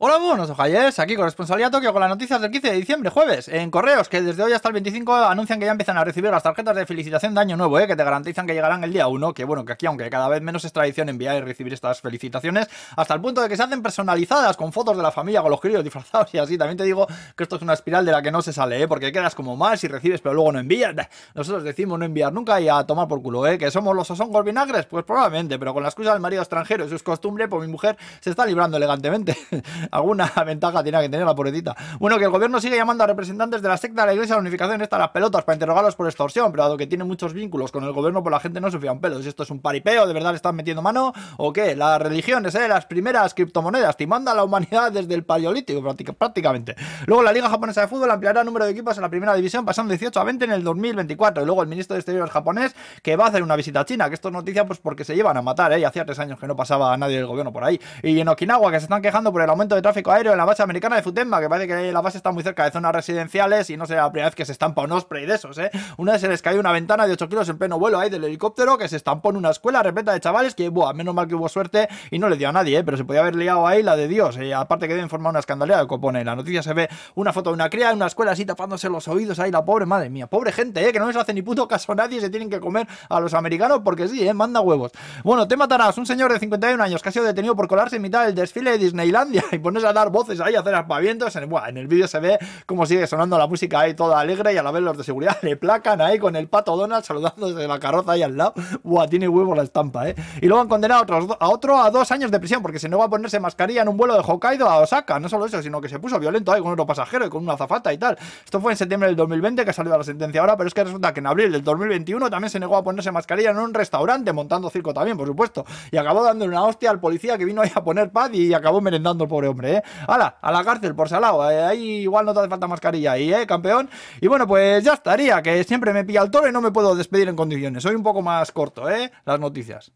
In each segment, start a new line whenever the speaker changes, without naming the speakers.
Hola, buenos ojalles, aquí con Responsabilidad Tokio con las noticias del 15 de diciembre, jueves, en correos que desde hoy hasta el 25 anuncian que ya empiezan a recibir las tarjetas de felicitación de año nuevo, ¿eh? que te garantizan que llegarán el día 1, que bueno, que aquí aunque cada vez menos es tradición enviar y recibir estas felicitaciones, hasta el punto de que se hacen personalizadas con fotos de la familia, con los críos disfrazados y así, también te digo que esto es una espiral de la que no se sale, ¿eh? porque quedas como mal si recibes pero luego no envías, nosotros decimos no enviar nunca y a tomar por culo, ¿eh? que somos los osongos vinagres, pues probablemente, pero con la excusa del marido extranjero y sus costumbres, pues mi mujer se está librando elegantemente, alguna ventaja tiene que tener la pobrecita. Bueno, que el gobierno sigue llamando a representantes de la secta de la iglesia de la unificación esta las pelotas para interrogarlos por extorsión, pero dado que tiene muchos vínculos con el gobierno, pues la gente no se fía un pelo. Si esto es un paripeo, ¿de verdad le están metiendo mano? ¿O qué? Las religiones, ¿eh? Las primeras criptomonedas, timando a la humanidad desde el paleolítico prácticamente. Luego la Liga Japonesa de Fútbol ampliará el número de equipos en la primera división, pasando de 18 a 20 en el 2024. Y luego el ministro de Exteriores japonés que va a hacer una visita a China, que esto es noticia pues porque se llevan a matar, ¿eh? Y hacía tres años que no pasaba a nadie del gobierno por ahí. Y en Okinawa, que se están quejando por el aumento de tráfico aéreo en la base americana de Futenma, que parece que la base está muy cerca de zonas residenciales y no sé la primera vez que se estampa un osprey de esos, ¿eh? Una vez se les cayó una ventana de 8 kilos en pleno vuelo ahí del helicóptero que se estampó en una escuela repleta de chavales que, buah, menos mal que hubo suerte y no le dio a nadie, ¿eh? Pero se podía haber liado ahí la de Dios. Y aparte que deben formar una escandalera que pone. En la noticia se ve una foto de una cría en una escuela así tapándose los oídos ahí, la pobre madre mía. Pobre gente, ¿eh? Que no les hace ni puto caso a nadie se tienen que comer a los americanos porque sí, ¿eh? Manda huevos. Bueno, te matarás. Un señor de 51 años que ha sido detenido por colarse en mitad del desfile de Disneylandia y ponerse a dar voces ahí, a hacer aspavientos. En, en el vídeo se ve cómo sigue sonando la música ahí toda alegre y a la vez los de seguridad le placan ahí con el pato Donald saludando desde la carroza ahí al lado. Buah, tiene huevo la estampa, ¿eh? Y luego han condenado a, otro a dos años de prisión porque se negó a ponerse mascarilla en un vuelo de Hokkaido a Osaka. No solo eso, sino que se puso violento ahí con otro pasajero y con una azafata y tal. Esto fue en septiembre del 2020 que ha salido la sentencia ahora, pero es que resulta que en abril del 2021 también se negó a ponerse mascarilla en un restaurante, montando circo también, por supuesto. Y acabó dándole una hostia al policía que vino ahí a poner paz y acabó merendando el pobre hombre, ¿eh? ¡Hala! A la cárcel por salado. Eh, ahí igual no te hace falta mascarilla ahí, ¿eh, campeón? Y bueno, pues ya estaría, que siempre me pilla el toro y no me puedo despedir en condiciones. Soy un poco más corto, ¿eh? Las noticias.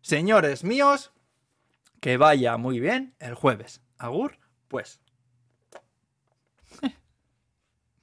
Señores míos, que vaya muy bien el jueves. Agur, pues.